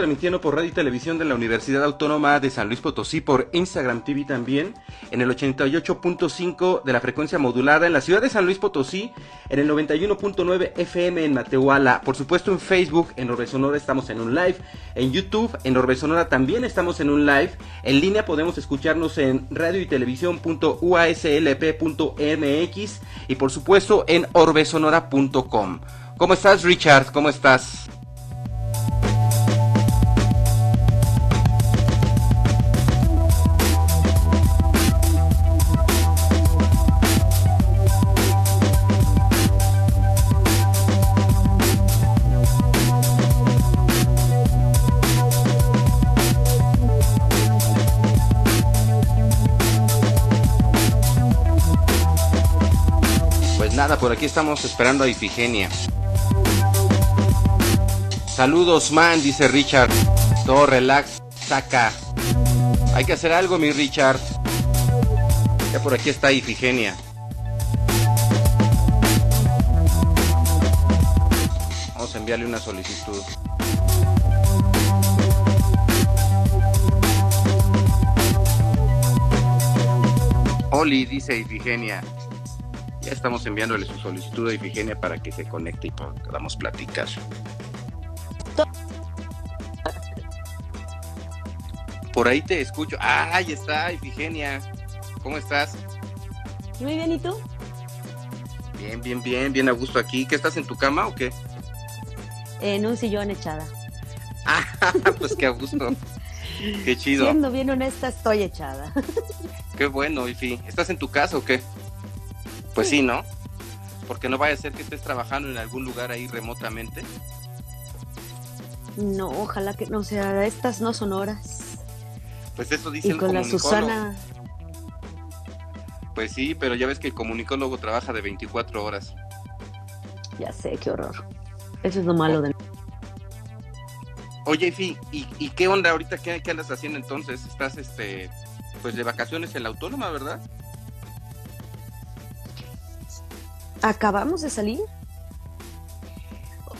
Transmitiendo por radio y televisión de la Universidad Autónoma de San Luis Potosí, por Instagram TV también, en el 88.5 de la frecuencia modulada en la ciudad de San Luis Potosí, en el 91.9 FM en Matehuala, por supuesto en Facebook, en Orbe Sonora estamos en un live, en YouTube, en Orbe Sonora también estamos en un live, en línea podemos escucharnos en radio y televisión.uaslp.mx y por supuesto en orbesonora.com. ¿Cómo estás Richard? ¿Cómo estás? Por aquí estamos esperando a Ifigenia. Saludos, man, dice Richard. Todo relax, saca. Hay que hacer algo, mi Richard. Ya por aquí está Ifigenia. Vamos a enviarle una solicitud. Oli, dice Ifigenia estamos enviándole su solicitud a Ifigenia para que se conecte y podamos platicar. Por ahí te escucho. Ah, ahí está, Ifigenia. ¿Cómo estás? Muy bien, ¿y tú? Bien, bien, bien, bien a gusto aquí. ¿Qué estás en tu cama o qué? En un sillón echada. Ah, pues qué a gusto. qué chido. Siendo bien honesta, estoy echada. qué bueno, Ifi. ¿Estás en tu casa o qué? Pues sí, ¿no? Porque no vaya a ser que estés trabajando en algún lugar ahí remotamente. No, ojalá que no sea, estas no son horas. Pues eso dice y con la Susana. Pues sí, pero ya ves que el comunicólogo trabaja de 24 horas. Ya sé, qué horror. Eso es lo malo de... Oye, Fi, ¿y, ¿y, qué onda ahorita? ¿Qué, ¿Qué andas haciendo entonces? Estás, este, pues de vacaciones en la autónoma, ¿verdad? Acabamos de salir.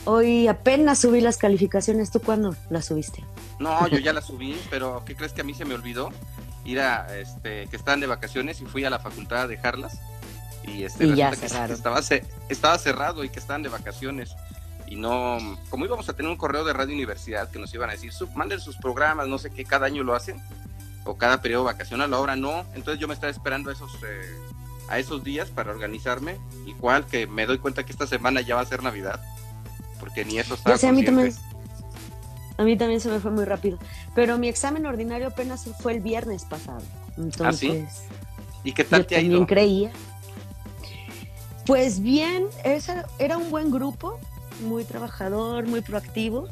Hoy apenas subí las calificaciones. ¿Tú cuándo las subiste? No, yo ya las subí, pero ¿qué crees que a mí se me olvidó? Ir a, este, que estaban de vacaciones y fui a la facultad a dejarlas. Y, este, ya Estaba, estaba cerrado y que estaban de vacaciones. Y no, como íbamos a tener un correo de Radio Universidad que nos iban a decir, manden sus programas, no sé qué, cada año lo hacen, o cada periodo vacacional, ahora no. Entonces yo me estaba esperando esos eh, a esos días para organizarme. Igual que me doy cuenta que esta semana ya va a ser Navidad, porque ni eso está. a mí también. A mí también se me fue muy rápido. Pero mi examen ordinario apenas fue el viernes pasado. Entonces. ¿Ah, ¿Y qué tal te ha ido? creía. Pues bien, esa, era un buen grupo, muy trabajador, muy proactivo,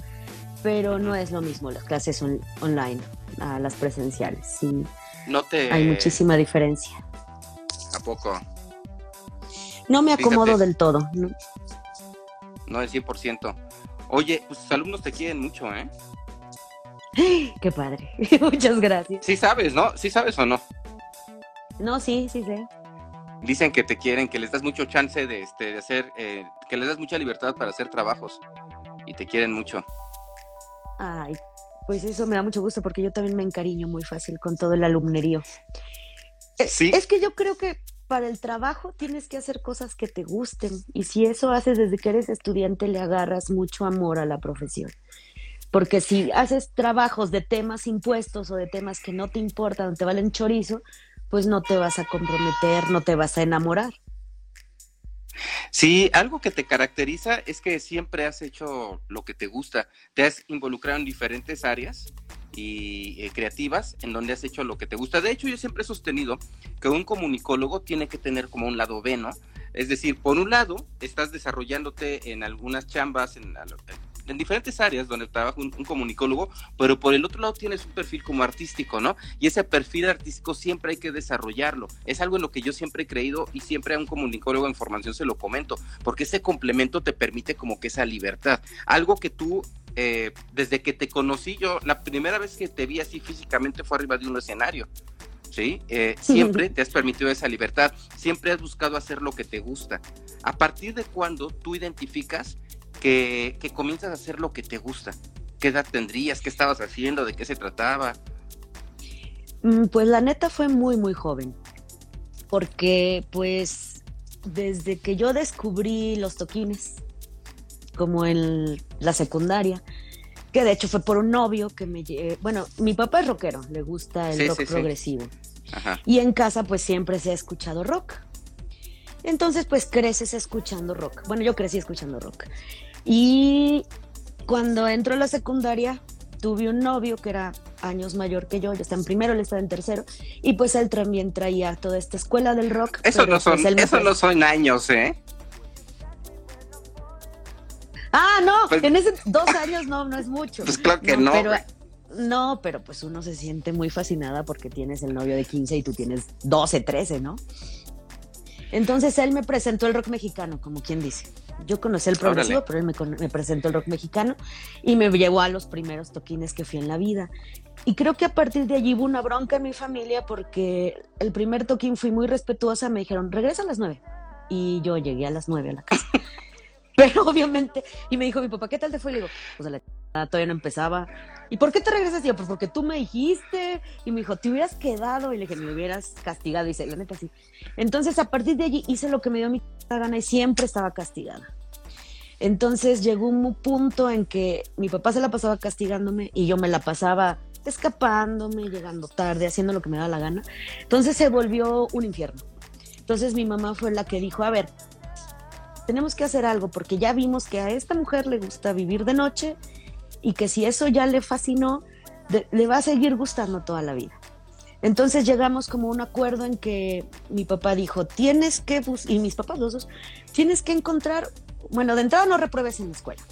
pero no es lo mismo las clases online a las presenciales. Sí, no te... Hay muchísima diferencia. No me acomodo del todo. ¿no? no del 100%. Oye, pues tus alumnos te quieren mucho, ¿eh? Qué padre. Muchas gracias. Sí sabes, ¿no? ¿Sí sabes o no? No, sí, sí sé. Dicen que te quieren, que les das mucho chance de, este, de hacer, eh, que les das mucha libertad para hacer trabajos y te quieren mucho. Ay, pues eso me da mucho gusto porque yo también me encariño muy fácil con todo el alumnerío. Es que yo creo que para el trabajo tienes que hacer cosas que te gusten y si eso haces desde que eres estudiante le agarras mucho amor a la profesión. Porque si haces trabajos de temas impuestos o de temas que no te importan, te valen chorizo, pues no te vas a comprometer, no te vas a enamorar. Sí, algo que te caracteriza es que siempre has hecho lo que te gusta, te has involucrado en diferentes áreas y eh, creativas en donde has hecho lo que te gusta. De hecho, yo siempre he sostenido que un comunicólogo tiene que tener como un lado B, ¿no? Es decir, por un lado, estás desarrollándote en algunas chambas, en, en diferentes áreas donde trabaja un, comunicólogo, pero por el otro lado tienes un perfil como artístico, ¿no? Y ese perfil artístico siempre hay que desarrollarlo. Es algo en lo que yo siempre he creído y siempre a un comunicólogo en formación se lo comento, porque ese complemento te permite como que esa libertad. Algo que tú eh, desde que te conocí yo, la primera vez que te vi así físicamente fue arriba de un escenario. ¿sí? Eh, siempre te has permitido esa libertad, siempre has buscado hacer lo que te gusta. ¿A partir de cuando tú identificas que, que, comienzas a hacer lo que te gusta? ¿Qué edad tendrías? ¿Qué estabas haciendo? ¿De qué se trataba? Mm, pues la neta fue muy, muy joven. Porque pues desde que yo descubrí los toquines, como en la secundaria, que de hecho fue por un novio que me... Bueno, mi papá es rockero, le gusta el rock progresivo. Y en casa pues siempre se ha escuchado rock. Entonces pues creces escuchando rock. Bueno, yo crecí escuchando rock. Y cuando entró a la secundaria tuve un novio que era años mayor que yo, yo estaba en primero, él estaba en tercero, y pues él también traía toda esta escuela del rock. Eso no son, pues, eso no son años, ¿eh? Ah, no, pues en esos dos años no, no es mucho. Pues claro que no. pero, no, pero pues uno se siente muy fascinada porque tienes el novio de 15 y tú tienes 12, 13, ¿no? Entonces él me presentó el rock mexicano, como quien dice. Yo conocí el progresivo, pero él me, me, presentó el rock mexicano y me llevó a los primeros toquines que fui en la vida. Y creo que a partir de allí hubo una bronca en mi familia porque el primer toquín fui muy respetuosa, me dijeron, regresa a las nueve. Y yo llegué a las nueve a la casa. Pero obviamente, y me dijo mi papá, ¿qué tal te fue? Y le digo, pues la todavía no empezaba. ¿Y por qué te regresas? Y yo, pues porque tú me dijiste. Y me dijo, te hubieras quedado. Y le dije, me hubieras castigado. Y dice, la neta sí. Entonces, a partir de allí hice lo que me dio mi gana y siempre estaba castigada. Entonces llegó un punto en que mi papá se la pasaba castigándome y yo me la pasaba escapándome, llegando tarde, haciendo lo que me daba la gana. Entonces se volvió un infierno. Entonces mi mamá fue la que dijo, a ver, tenemos que hacer algo porque ya vimos que a esta mujer le gusta vivir de noche y que si eso ya le fascinó, le va a seguir gustando toda la vida. Entonces llegamos como a un acuerdo en que mi papá dijo, tienes que, y mis papás los dos, tienes que encontrar, bueno, de entrada no repruebes en la escuela.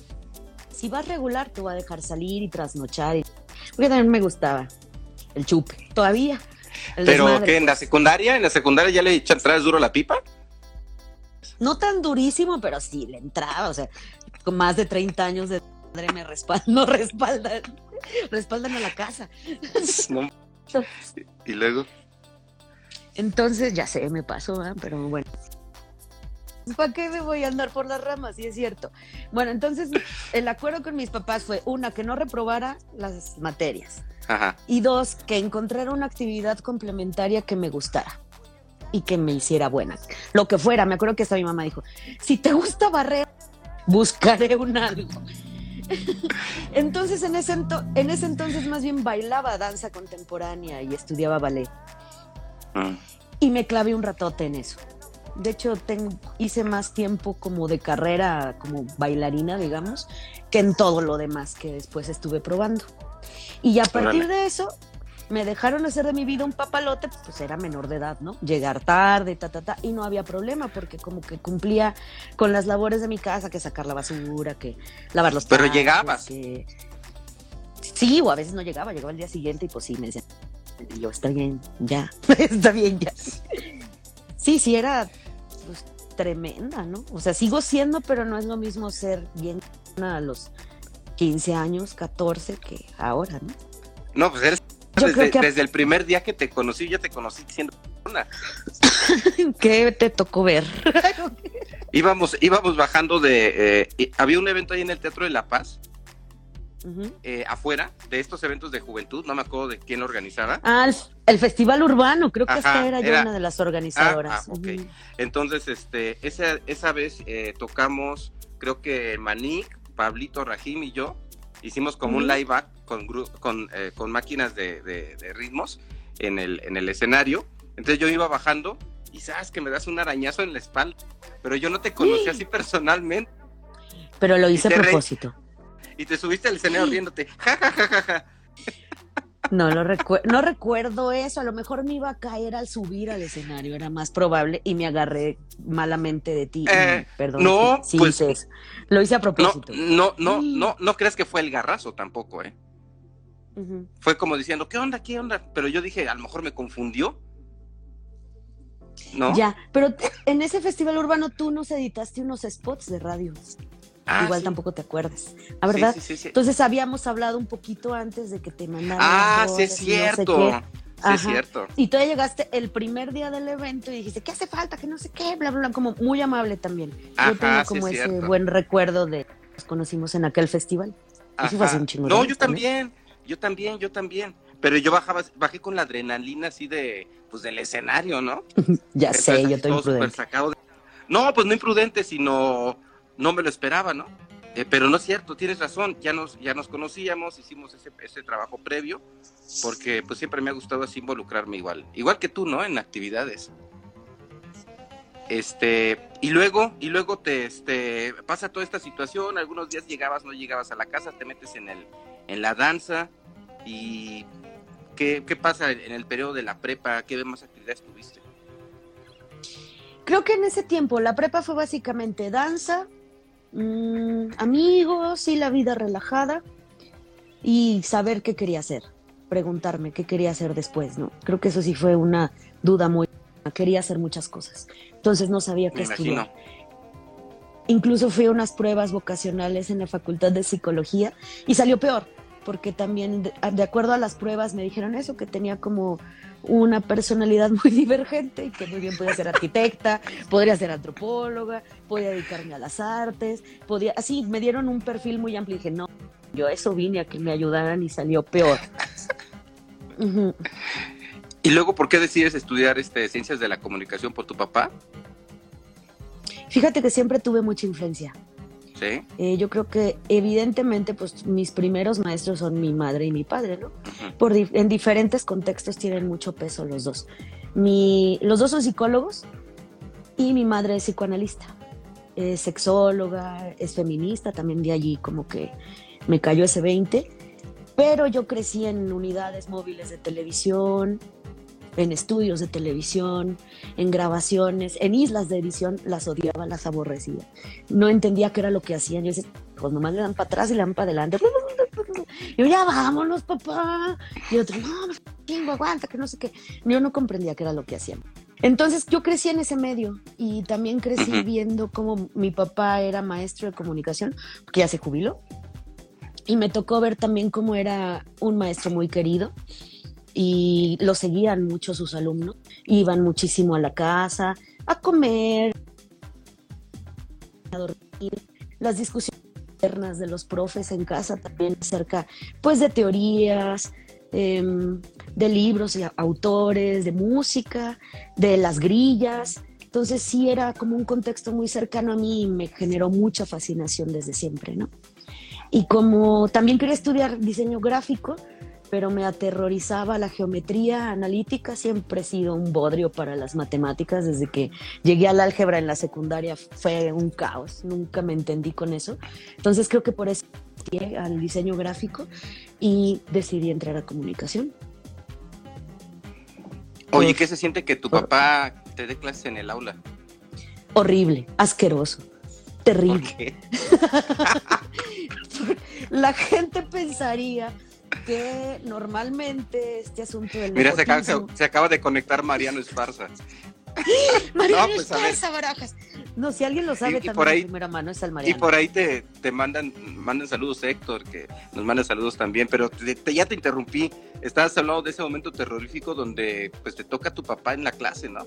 Si vas regular, te va a dejar salir y trasnochar. Y... Porque también me gustaba el chupe, todavía. Pero que en la secundaria, en la secundaria ya le echan duro la pipa no tan durísimo, pero sí le entraba, o sea, con más de 30 años de madre me respaldan, no respaldan, respaldan a la casa. Y luego. Entonces, ya sé, me pasó, pero bueno. ¿Para qué me voy a andar por las ramas? Sí, es cierto. Bueno, entonces el acuerdo con mis papás fue, una, que no reprobara las materias. Ajá. Y dos, que encontrara una actividad complementaria que me gustara y que me hiciera buena. Lo que fuera, me acuerdo que hasta mi mamá dijo, si te gusta barrer, buscaré un algo. entonces, en ese, en ese entonces más bien bailaba danza contemporánea y estudiaba ballet. Ah. Y me clavé un ratote en eso. De hecho, tengo, hice más tiempo como de carrera, como bailarina, digamos, que en todo lo demás que después estuve probando. Y a partir de eso, me dejaron hacer de mi vida un papalote, pues era menor de edad, ¿no? Llegar tarde, ta, ta, ta, y no había problema porque como que cumplía con las labores de mi casa, que sacar la basura, que lavar los Pero llegabas. Sí, o a veces no llegaba, llegaba el día siguiente y pues sí, me decían, yo, está bien, ya, está bien, ya. Sí, sí, era pues, tremenda, ¿no? O sea, sigo siendo, pero no es lo mismo ser bien a los 15 años, 14, que ahora, ¿no? No, pues eres desde, el primer día que te conocí, ya te conocí siendo una. ¿Qué te tocó ver? íbamos, íbamos bajando de. Eh, había un evento ahí en el Teatro de La Paz. Eh, afuera de estos eventos de juventud, no me acuerdo de quién lo organizaba. Ah, el, Festival Urbano, creo que esta era, yo una de las organizadoras. Ah, ah, Entonces, este, esa, esa vez eh, tocamos, creo que Manik, Pablito Rajim y yo, hicimos como un live act con, con, eh, con máquinas de, ritmos en el, en el escenario. Entonces yo iba bajando y sabes que me das un arañazo en la espalda, pero yo no te conocí así personalmente. Pero lo hice a propósito. Y te subiste al escenario riéndote, ja, ja, ja, ja, No, lo no recuerdo eso. A lo mejor me iba a caer al subir al escenario, era más probable, y me agarré malamente de ti. Eh, perdón. No, pues. Lo hice a propósito. No, no, no, no, no creas que fue el garrazo tampoco, ¿eh? Fue como diciendo, ¿qué onda? ¿Qué onda? Pero yo dije, a lo mejor me confundió. ¿No? Ya, pero en ese festival urbano tú nos editaste unos spots de radio. Ah, Igual tampoco te acuerdas. ¿La verdad? Sí, sí, Entonces habíamos hablado un poquito antes de que te mandaran. Ah, sí, es cierto. sí, es cierto. Y tú ya llegaste el primer día del evento y dijiste, ¿qué hace falta? Que no sé qué, bla, bla, bla. Como muy amable también. Yo tengo como ese buen recuerdo de nos conocimos en aquel festival. Eso fue hace un chingo No, yo también, yo también, yo también. Pero yo bajaba, bajé con la adrenalina así de, pues del escenario, ¿no? ya sé, yo estoy imprudente. No, pues no imprudente, sino no me lo esperaba, ¿no? Eh, pero no es cierto, tienes razón, ya nos, ya nos conocíamos, hicimos ese, ese trabajo previo, porque pues siempre me ha gustado así involucrarme igual, igual que tú, ¿no? En actividades. Este, y luego, y luego te este, pasa toda esta situación, algunos días llegabas, no llegabas a la casa, te metes en el, en la danza, y ¿qué, qué pasa en el periodo de la prepa? ¿Qué más actividades tuviste? Creo que en ese tiempo la prepa fue básicamente danza, Mm, amigos y la vida relajada y saber qué quería hacer, preguntarme qué quería hacer después, ¿no? Creo que eso sí fue una duda muy... Quería hacer muchas cosas, entonces no sabía qué estudiar. Incluso fui a unas pruebas vocacionales en la Facultad de Psicología y salió peor, porque también de acuerdo a las pruebas me dijeron eso, que tenía como una personalidad muy divergente y que muy bien podía ser arquitecta, podría ser antropóloga, podía dedicarme a las artes, podía, así me dieron un perfil muy amplio y dije, no, yo a eso vine a que me ayudaran y salió peor. ¿Y luego por qué decides estudiar este, ciencias de la comunicación por tu papá? Fíjate que siempre tuve mucha influencia. Eh, yo creo que evidentemente pues mis primeros maestros son mi madre y mi padre, ¿no? Por en diferentes contextos tienen mucho peso los dos. Mi, los dos son psicólogos y mi madre es psicoanalista, es sexóloga, es feminista, también de allí como que me cayó ese 20, pero yo crecí en unidades móviles de televisión, en estudios de televisión, en grabaciones, en islas de edición, las odiaba, las aborrecía. No entendía qué era lo que hacían. Yo decía, pues nomás le dan para atrás y le dan para adelante. Y yo, ya vámonos, papá. Y otro, no, chingo, aguanta, que no sé qué. Yo no comprendía qué era lo que hacían. Entonces yo crecí en ese medio y también crecí viendo cómo mi papá era maestro de comunicación, porque ya se jubiló. Y me tocó ver también cómo era un maestro muy querido y lo seguían mucho sus alumnos. Iban muchísimo a la casa, a comer, a dormir. Las discusiones internas de los profes en casa también acerca pues de teorías, em, de libros y autores, de música, de las grillas. Entonces sí era como un contexto muy cercano a mí y me generó mucha fascinación desde siempre, ¿no? Y como también quería estudiar diseño gráfico, pero me aterrorizaba la geometría analítica, siempre he sido un bodrio para las matemáticas, desde que llegué al álgebra en la secundaria fue un caos, nunca me entendí con eso, entonces creo que por eso llegué al diseño gráfico y decidí entrar a comunicación. Oye, ¿qué se siente que tu papá te dé clases en el aula? Horrible, asqueroso, terrible. la gente pensaría que normalmente este asunto del Mira, se acaba, de conectar Mariano Esparza. Mariano pues, Esparza, Barajas. No, si alguien lo sabe también por ahí, de primera mano es el Mariano. Y por ahí te, te mandan, mandan saludos Héctor, que nos manda saludos también, pero ya te interrumpí. Estabas hablando de ese momento terrorífico donde pues te toca a tu papá en la clase, ¿no?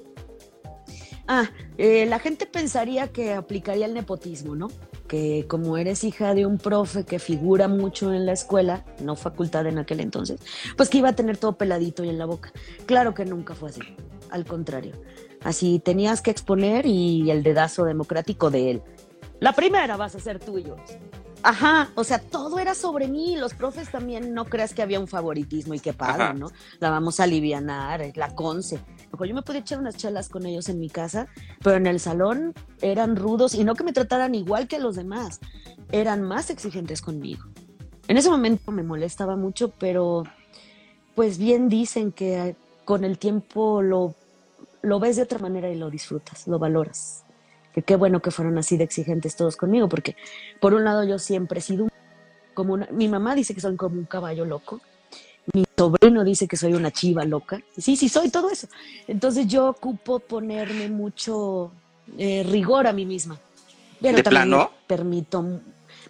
Ah, eh, la gente pensaría que aplicaría el nepotismo, ¿no? Que como eres hija de un profe que figura mucho en la escuela, no facultad en aquel entonces, pues que iba a tener todo peladito y en la boca. Claro que nunca fue así, al contrario. Así tenías que exponer y el dedazo democrático de él. La primera vas a ser tuyo. Ajá, o sea, todo era sobre mí. Los profes también no creas que había un favoritismo y qué padre, ¿no? La vamos a alivianar, la conce. Yo me podía echar unas chalas con ellos en mi casa, pero en el salón eran rudos y no que me trataran igual que los demás, eran más exigentes conmigo. En ese momento me molestaba mucho, pero pues bien dicen que con el tiempo lo, lo ves de otra manera y lo disfrutas, lo valoras que qué bueno que fueron así de exigentes todos conmigo, porque por un lado yo siempre he sido como una, mi mamá dice que soy como un caballo loco, mi sobrino dice que soy una chiva loca, sí, sí, soy todo eso. Entonces yo ocupo ponerme mucho eh, rigor a mí misma. Pero también me permito,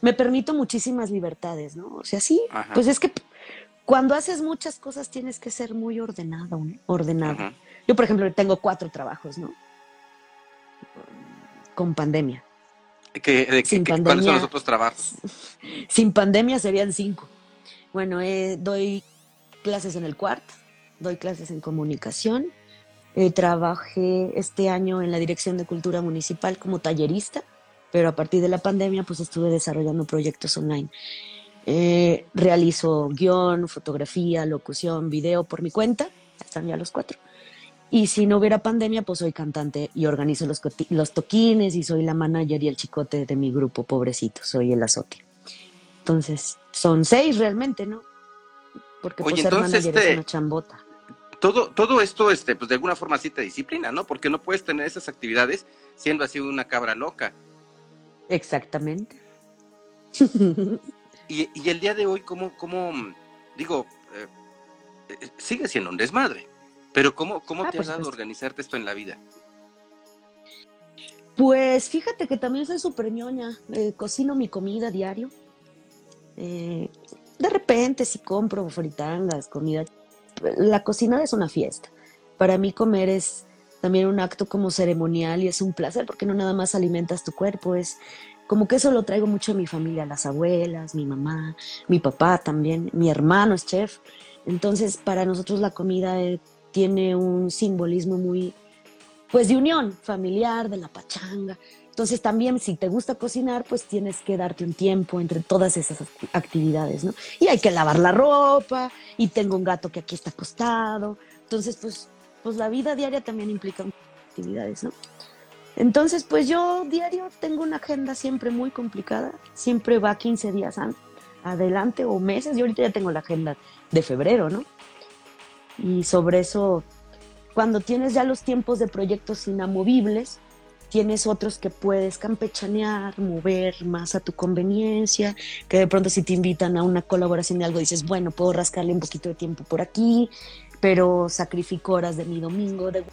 me permito muchísimas libertades, ¿no? O sea, sí, pues es que cuando haces muchas cosas tienes que ser muy ordenado, ordenado. Yo, por ejemplo, tengo cuatro trabajos, ¿no? con pandemia. sin pandemia, ¿Cuáles son los otros trabajos? Sin pandemia serían cinco. Bueno, eh, doy clases en el cuarto, doy clases en comunicación, eh, trabajé este año en la Dirección de Cultura Municipal como tallerista, pero a partir de la pandemia pues estuve desarrollando proyectos online. Eh, realizo guion, fotografía, locución, video por mi cuenta, están ya los cuatro. Y si no hubiera pandemia, pues soy cantante y organizo los, los toquines y soy la manager y el chicote de mi grupo, pobrecito, soy el azote. Entonces, son seis realmente, ¿no? Porque pues, ser manager es este, una chambota. Todo, todo esto, este, pues de alguna forma sí te disciplina, ¿no? Porque no puedes tener esas actividades siendo así una cabra loca. Exactamente. y, y, el día de hoy, ¿cómo, cómo digo, eh, sigue siendo un desmadre? Pero ¿cómo, cómo ah, te ha dado organizarte esto en la vida? Pues fíjate que también soy súper ñoña. Eh, cocino mi comida diario. Eh, de repente si compro fritangas, comida. La cocina es una fiesta. Para mí comer es también un acto como ceremonial y es un placer porque no nada más alimentas tu cuerpo, es como que eso lo traigo mucho a mi familia, las abuelas, mi mamá, mi papá también, mi hermano es chef. Entonces, para nosotros la comida es tiene un simbolismo muy, pues de unión familiar, de la pachanga. Entonces también si te gusta cocinar, pues tienes que darte un tiempo entre todas esas actividades, ¿no? Y hay que lavar la ropa, y tengo un gato que aquí está acostado. Entonces, pues, pues la vida diaria también implica actividades, ¿no? Entonces, pues yo diario tengo una agenda siempre muy complicada, siempre va 15 días adelante o meses, y ahorita ya tengo la agenda de febrero, ¿no? Y sobre eso, cuando tienes ya los tiempos de proyectos inamovibles, tienes otros que puedes campechanear, mover más a tu conveniencia, que de pronto si te invitan a una colaboración de algo dices, bueno, puedo rascarle un poquito de tiempo por aquí, pero sacrifico horas de mi domingo de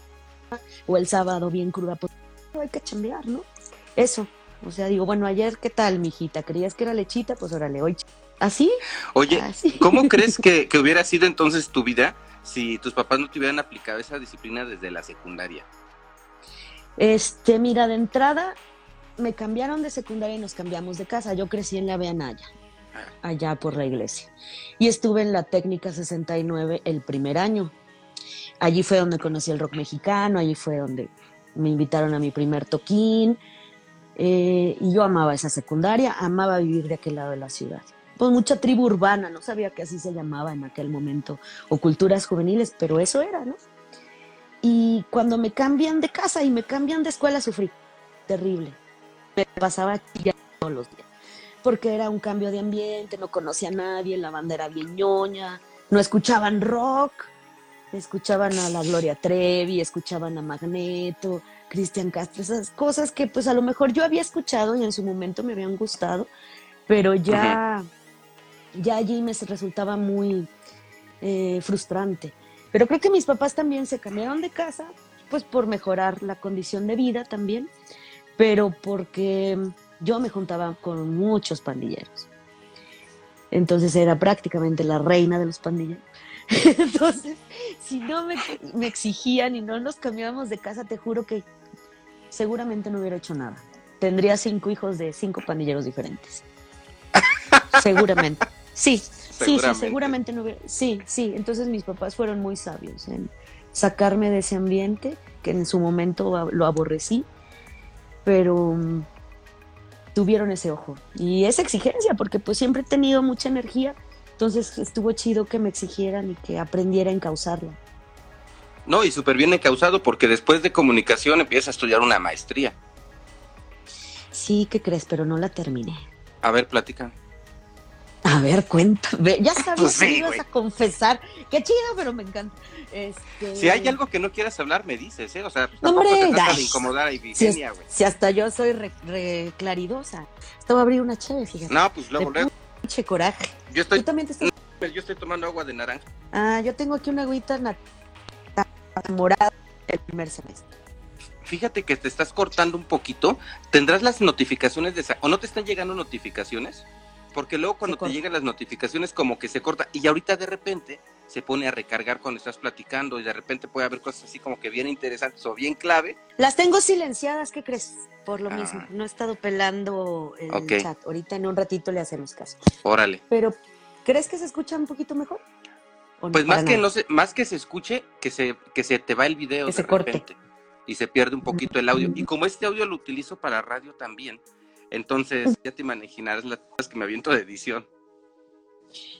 o el sábado bien cruda, pues hay que chambear, ¿no? Eso. O sea, digo, bueno, ayer, ¿qué tal, mijita? ¿Creías que era lechita? Pues órale, hoy. ¿Así? Oye, ¿cómo crees que, que hubiera sido entonces tu vida si tus papás no te hubieran aplicado esa disciplina desde la secundaria? Este, mira, de entrada me cambiaron de secundaria y nos cambiamos de casa. Yo crecí en la Veanaya, ah. allá por la iglesia. Y estuve en la técnica 69 el primer año. Allí fue donde conocí el rock mexicano, allí fue donde me invitaron a mi primer toquín. Eh, y yo amaba esa secundaria, amaba vivir de aquel lado de la ciudad pues mucha tribu urbana, no sabía que así se llamaba en aquel momento, o culturas juveniles, pero eso era, ¿no? Y cuando me cambian de casa y me cambian de escuela, sufrí terrible. Me pasaba aquí todos los días, porque era un cambio de ambiente, no conocía a nadie, la banda era bien ñoña, no escuchaban rock, escuchaban a la Gloria Trevi, escuchaban a Magneto, Cristian Castro, esas cosas que pues a lo mejor yo había escuchado y en su momento me habían gustado, pero ya ya allí me resultaba muy eh, frustrante. Pero creo que mis papás también se cambiaron de casa, pues por mejorar la condición de vida también, pero porque yo me juntaba con muchos pandilleros. Entonces era prácticamente la reina de los pandilleros. Entonces, si no me, exigían y no nos cambiábamos de casa, te juro que seguramente no hubiera hecho nada. Tendría cinco hijos de cinco pandilleros diferentes. seguramente. Sí, sí, sí, seguramente no hubiera. Sí, sí, entonces mis papás fueron muy sabios en sacarme de ese ambiente, que en su momento lo aborrecí, pero mm, tuvieron ese ojo y esa exigencia, porque pues siempre he tenido mucha energía, entonces estuvo chido que me exigieran y que aprendiera a encauzarla. No, y súper bien encausado, porque después de comunicación empiezas a estudiar una maestría. Sí, ¿qué crees? Pero no la terminé. A ver, platica. A ver, cuéntame. Ya sabes pues que ibas a confesar. Qué chido, pero me encanta. Este... Si hay algo que no quieras hablar, me dices, ¿eh? O sea, pues, no, te trata de incomodar a Virginia, güey. Si, hasta yo soy re, claridosa. Estaba a abrir una chévere, fíjate. No, pues luego, luego. Pinche coraje. Yo estoy... también te estás... Pues, yo estoy tomando agua de naranja. Ah, yo tengo aquí una agüita morada del primer semestre. Fíjate que te estás cortando un poquito. ¿Tendrás las notificaciones de esa... o no te están llegando notificaciones? Porque luego cuando te llegan las notificaciones como que se corta y ahorita de repente se pone a recargar cuando estás platicando y de repente puede haber cosas así como que bien interesantes o bien clave. Las tengo silenciadas, ¿qué crees? Por lo mismo, ah. no he estado pelando el chat. Ahorita en un ratito le hacemos caso. Órale. Pero, ¿crees que se escucha un poquito mejor? Pues más que no se, más que se escuche, que se, que se te va el video de se repente corte. y se pierde un poquito el audio. Y como este audio lo utilizo para radio también, entonces ya te imaginarás las que me aviento de edición.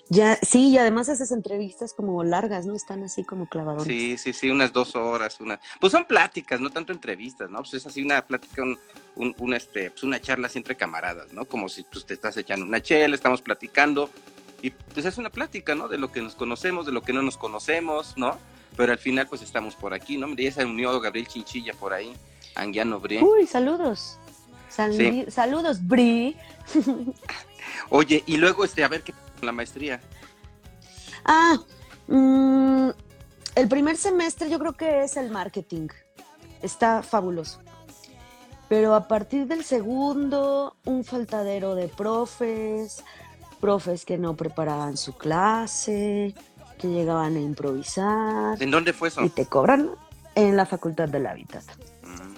Ya, sí, y además esas entrevistas como largas, ¿no? Están así como clavadoras. Sí, sí, sí, unas dos horas, una. Pues son pláticas, no tanto entrevistas, ¿no? Pues es así una plática, un, este, pues una charla así entre camaradas, ¿no? Como si tú te estás echando una chela, estamos platicando, y pues es una plática, ¿no? De lo que nos conocemos, de lo que no nos conocemos, ¿no? Pero al final, pues estamos por aquí, ¿no? Ya se unió Gabriel Chinchilla por ahí, Anguiano Brie. Uy, saludos. Saludos, Bri. Oye, y luego, este, a ver qué la maestría. Ah, mm, el primer semestre yo creo que es el marketing. Está fabuloso. Pero a partir del segundo, un faltadero de profes, profes que no preparaban su clase, que llegaban a improvisar. ¿En dónde fue eso? Y te cobran en la Facultad del Hábitat. Mm.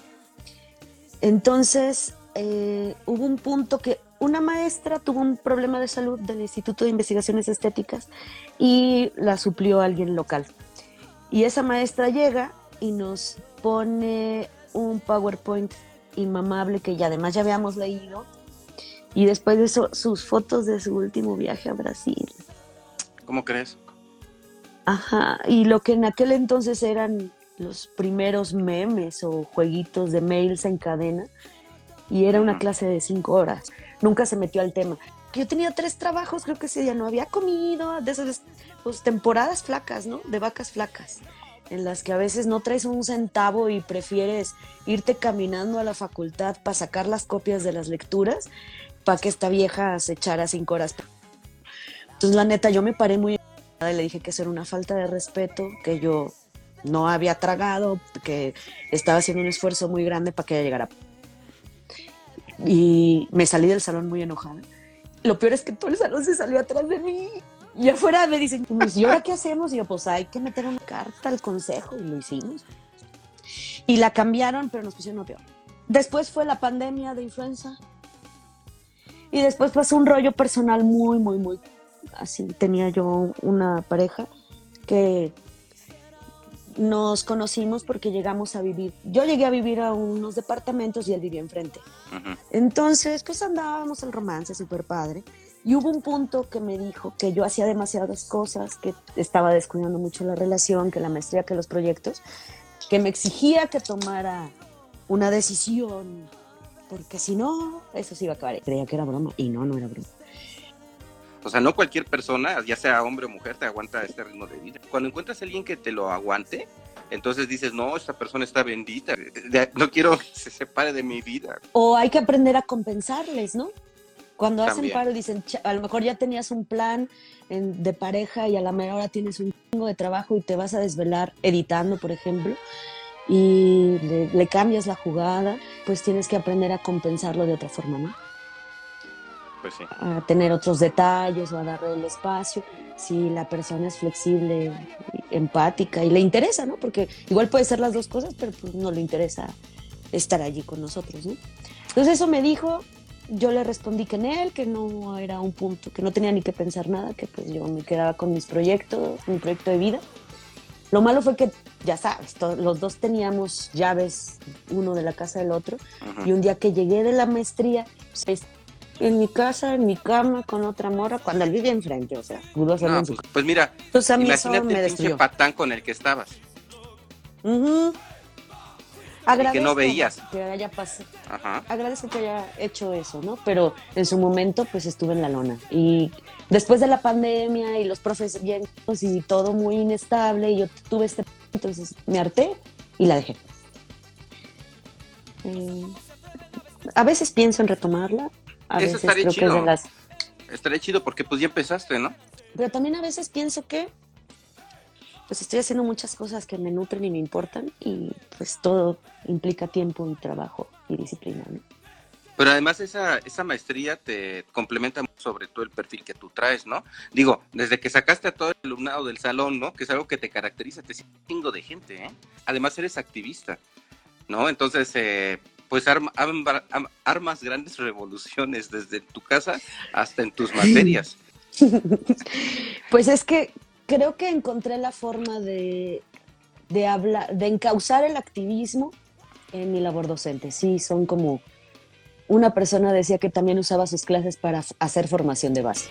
Entonces, eh, hubo un punto que una maestra tuvo un problema de salud del Instituto de Investigaciones Estéticas y la suplió alguien local. Y esa maestra llega y nos pone un PowerPoint inmamable que ya además ya habíamos leído. Y después de eso, sus fotos de su último viaje a Brasil. ¿Cómo crees? Ajá, y lo que en aquel entonces eran los primeros memes o jueguitos de mails en cadena, y era una clase de cinco horas. Nunca se metió al tema. Yo tenía tres trabajos, creo que ese día no había comido, de esas pues, temporadas flacas, ¿no? De vacas flacas, en las que a veces no traes un centavo y prefieres irte caminando a la facultad para sacar las copias de las lecturas, para que esta vieja se echara cinco horas. Entonces, la neta, yo me paré muy y le dije que eso era una falta de respeto, que yo no había tragado, que estaba haciendo un esfuerzo muy grande para que ella llegara y me salí del salón muy enojada. Lo peor es que todo el salón se salió atrás de mí. Y afuera me dicen, ¿y ahora qué hacemos? Y yo, pues hay que meter una carta al consejo. Y lo hicimos. Y la cambiaron, pero nos pusieron peor. Después fue la pandemia de influenza. Y después pasó un rollo personal muy, muy, muy... Así, tenía yo una pareja que nos conocimos porque llegamos a vivir. Yo llegué a vivir a unos departamentos y él vivía enfrente. Entonces, pues andábamos el romance súper padre. Y hubo un punto que me dijo que yo hacía demasiadas cosas, que estaba descuidando mucho la relación, que la maestría, que los proyectos, que me exigía que tomara una decisión, porque si no, eso se iba a acabar. Creía que era broma y no, no era broma. O sea, no cualquier persona, ya sea hombre o mujer, te aguanta este ritmo de vida. Cuando encuentras a alguien que te lo aguante, entonces dices, no, esta persona está bendita, no quiero que se separe de mi vida. O hay que aprender a compensarles, ¿no? Cuando hacen paro dicen, a lo mejor ya tenías un plan de pareja y a la mera hora tienes un chingo de trabajo y te vas a desvelar editando, por ejemplo, y le cambias la jugada, pues tienes que aprender a compensarlo de otra forma, ¿no? Pues a tener otros detalles o a darle el espacio. Si la persona es flexible, empática y le interesa, ¿no? Porque igual puede ser las dos cosas, pero pues no le interesa estar allí con nosotros, ¿no? Entonces eso me dijo, yo le respondí que en él, que no era un punto, que no tenía ni que pensar nada, que pues yo me quedaba con mis proyectos, mi proyecto de vida. Lo malo fue que, ya sabes, los dos teníamos llaves, uno de la casa del otro, y un día que llegué de la maestría, pues, en mi casa, en mi cama, con otra morra, cuando él vivía enfrente, o sea, pudo hacerlo en su pues, pues mira, Entonces, a mí imagínate el pinche patán con el que estabas. Uh que no veías. Que haya pasado. Ajá. Agradezco que haya hecho eso, ¿no? Pero en su momento, pues estuve en la lona. Y después de la pandemia y los profes bien y todo muy inestable, y yo tuve este. Entonces me harté y la dejé. Eh, a veces pienso en retomarla, eso estaría chido. Estaría chido porque pues ya empezaste, ¿no? Pero también a veces pienso que pues estoy haciendo muchas cosas que me nutren y me importan y pues todo implica tiempo y trabajo y disciplina, ¿no? Pero además esa, esa maestría te complementa sobre todo el perfil que tú traes, ¿no? Digo, desde que sacaste a todo el alumnado del salón, ¿no? Que es algo que te caracteriza, te sigue de gente, ¿eh? Además eres activista, ¿no? Entonces, eh, pues armas grandes revoluciones desde tu casa hasta en tus materias. Pues es que creo que encontré la forma de, de hablar, de encauzar el activismo en mi labor docente. Sí, son como una persona decía que también usaba sus clases para hacer formación de base.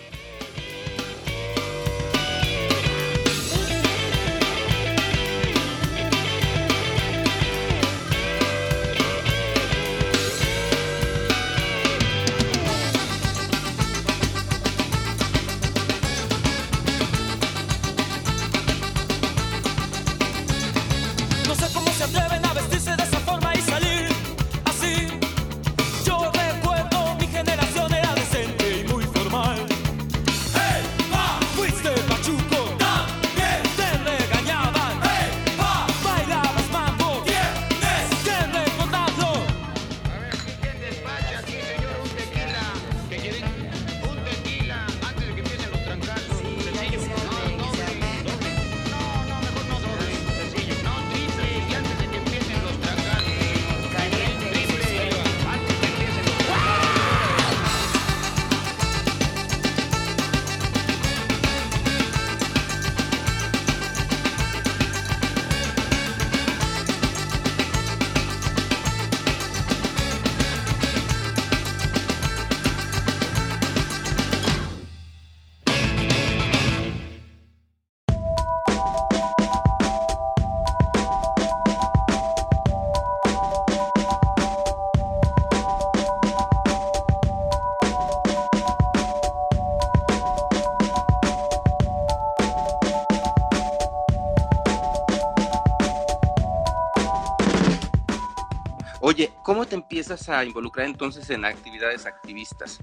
Empiezas a involucrar entonces en actividades activistas?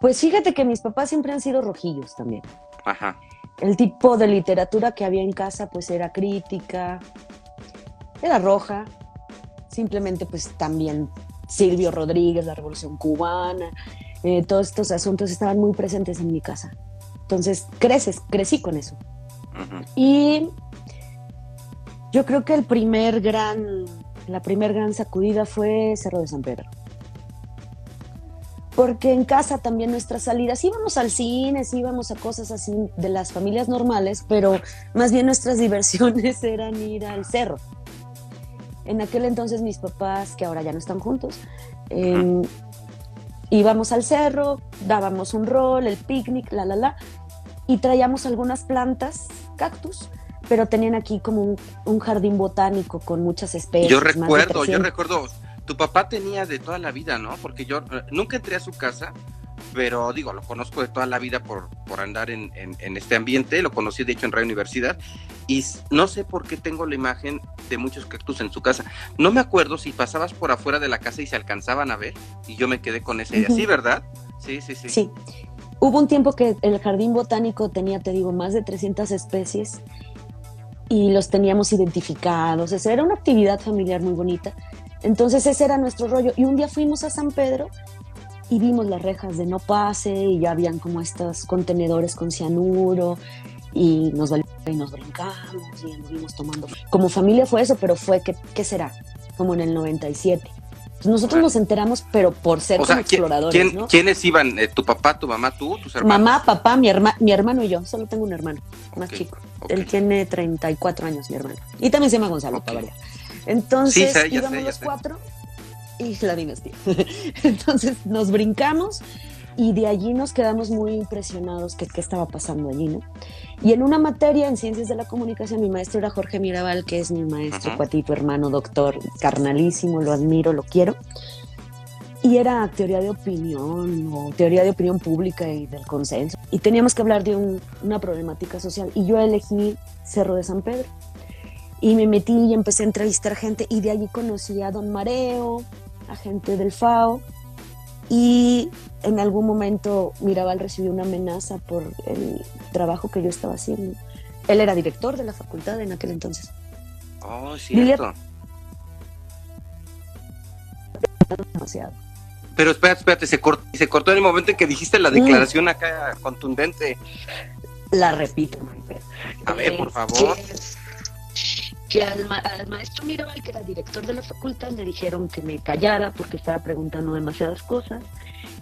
Pues fíjate que mis papás siempre han sido rojillos también. Ajá. El tipo de literatura que había en casa pues era crítica, era roja, simplemente pues también Silvio Rodríguez, la Revolución Cubana, eh, todos estos asuntos estaban muy presentes en mi casa. Entonces creces, crecí con eso. Y yo creo que el primer gran la primera gran sacudida fue Cerro de San Pedro. Porque en casa también nuestras salidas íbamos al cine, íbamos a cosas así de las familias normales, pero más bien nuestras diversiones eran ir al cerro. En aquel entonces mis papás, que ahora ya no están juntos, em, íbamos al cerro, dábamos un rol, el picnic, la, la, la, y traíamos algunas plantas, cactus, pero tenían aquí como un, jardín botánico con muchas especies. Yo recuerdo, yo recuerdo, tu papá tenía de toda la vida, ¿no? Porque yo eh, nunca entré a su casa, pero digo, lo conozco de toda la vida por, por andar en, este ambiente, lo conocí de hecho en Radio Universidad, y no sé por qué tengo la imagen de muchos cactus en su casa. No me acuerdo si pasabas por afuera de la casa y se alcanzaban a ver, y yo me quedé con esa idea, ¿sí, verdad? Sí, sí, sí. Sí. Hubo un tiempo que el jardín botánico tenía, te digo, más de 300 especies y los teníamos identificados. Esa era una actividad familiar muy bonita. Entonces ese era nuestro rollo. Y un día fuimos a San Pedro y vimos las rejas de no pase y ya habían como estos contenedores con cianuro y nos, y nos brincamos y anduvimos tomando. Como familia fue eso, pero fue, ¿qué, qué será? Como en el 97. Nosotros nos enteramos, pero por ser exploradores. ¿Quiénes iban? Eh, ¿Tu papá, tu mamá, tú, tus hermanos? Mamá, papá, mi, mi hermano y yo. Solo tengo un hermano más chico. Él tiene 34 años, mi hermano. Y también se llama Gonzalo, para Entonces íbamos los cuatro y la dinastía. Entonces nos brincamos y de allí nos quedamos muy impresionados que qué estaba pasando allí, ¿no? Y en una materia en ciencias de la comunicación, mi maestro era Jorge Mirabal, que es mi maestro, cuatito, hermano, doctor, carnalísimo, lo admiro, lo quiero. Y era teoría de opinión o teoría de opinión pública y del consenso. Y teníamos que hablar de una problemática social. Y yo elegí Cerro de San Pedro. Y me metí y empecé a entrevistar gente y de allí conocí a Don Mareo, a gente del FAO, y en algún momento Mirabal recibió una amenaza por el trabajo que yo estaba haciendo. Él era director de la facultad en aquel entonces. Oh, cierto. Demasiado. Pero espérate, espérate, se cortó, se cortó en el momento en que dijiste la mm. declaración acá contundente. La repito, A ver, por favor. Que, al, maestro Mirabal, que era director de la facultad, le dijeron que me callara porque estaba preguntando demasiadas cosas.